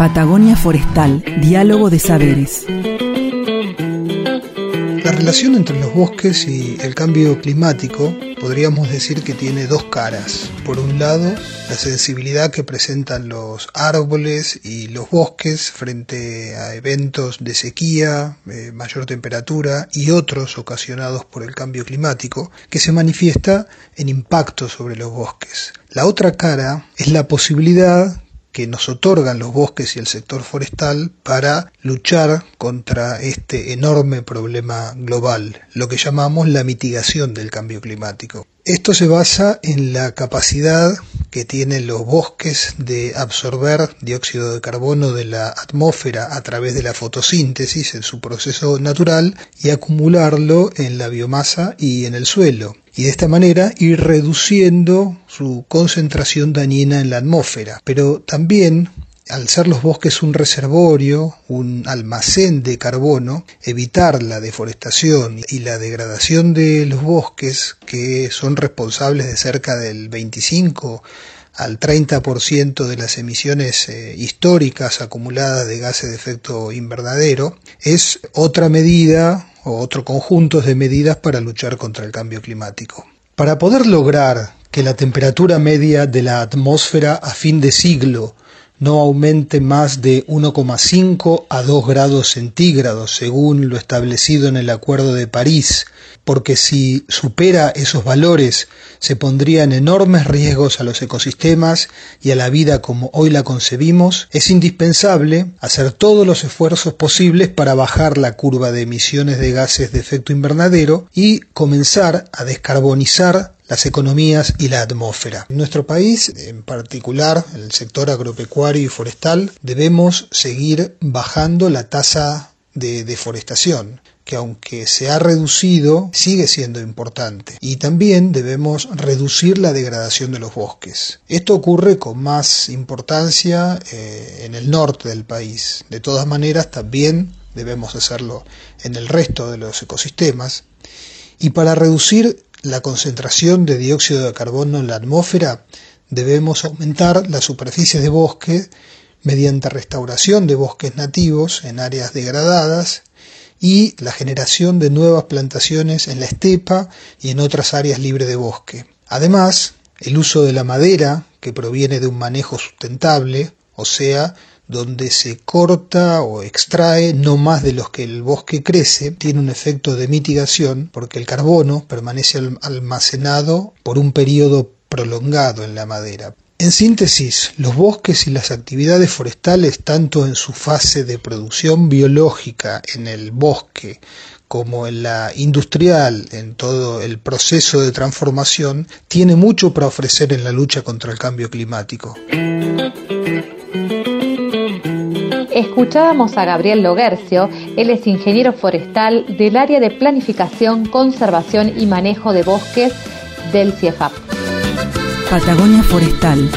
Patagonia Forestal, Diálogo de Saberes. La relación entre los bosques y el cambio climático podríamos decir que tiene dos caras. Por un lado, la sensibilidad que presentan los árboles y los bosques frente a eventos de sequía, eh, mayor temperatura y otros ocasionados por el cambio climático, que se manifiesta en impactos sobre los bosques. La otra cara es la posibilidad que nos otorgan los bosques y el sector forestal para luchar contra este enorme problema global, lo que llamamos la mitigación del cambio climático. Esto se basa en la capacidad que tienen los bosques de absorber dióxido de carbono de la atmósfera a través de la fotosíntesis en su proceso natural y acumularlo en la biomasa y en el suelo y de esta manera ir reduciendo su concentración dañina en la atmósfera. Pero también al ser los bosques un reservorio, un almacén de carbono, evitar la deforestación y la degradación de los bosques, que son responsables de cerca del 25 al 30% de las emisiones eh, históricas acumuladas de gases de efecto invernadero, es otra medida o otro conjunto de medidas para luchar contra el cambio climático. Para poder lograr que la temperatura media de la atmósfera a fin de siglo no aumente más de 1,5 a 2 grados centígrados, según lo establecido en el Acuerdo de París, porque si supera esos valores se pondrían enormes riesgos a los ecosistemas y a la vida como hoy la concebimos, es indispensable hacer todos los esfuerzos posibles para bajar la curva de emisiones de gases de efecto invernadero y comenzar a descarbonizar las economías y la atmósfera. En nuestro país, en particular en el sector agropecuario y forestal, debemos seguir bajando la tasa de deforestación que aunque se ha reducido, sigue siendo importante. Y también debemos reducir la degradación de los bosques. Esto ocurre con más importancia eh, en el norte del país. De todas maneras, también debemos hacerlo en el resto de los ecosistemas. Y para reducir la concentración de dióxido de carbono en la atmósfera, debemos aumentar la superficie de bosque mediante restauración de bosques nativos en áreas degradadas y la generación de nuevas plantaciones en la estepa y en otras áreas libres de bosque. Además, el uso de la madera, que proviene de un manejo sustentable, o sea, donde se corta o extrae no más de los que el bosque crece, tiene un efecto de mitigación porque el carbono permanece almacenado por un periodo prolongado en la madera. En síntesis, los bosques y las actividades forestales, tanto en su fase de producción biológica en el bosque como en la industrial, en todo el proceso de transformación, tiene mucho para ofrecer en la lucha contra el cambio climático. Escuchábamos a Gabriel Logercio, él es ingeniero forestal del área de planificación, conservación y manejo de bosques del CIEFAP. Patagonia Forestal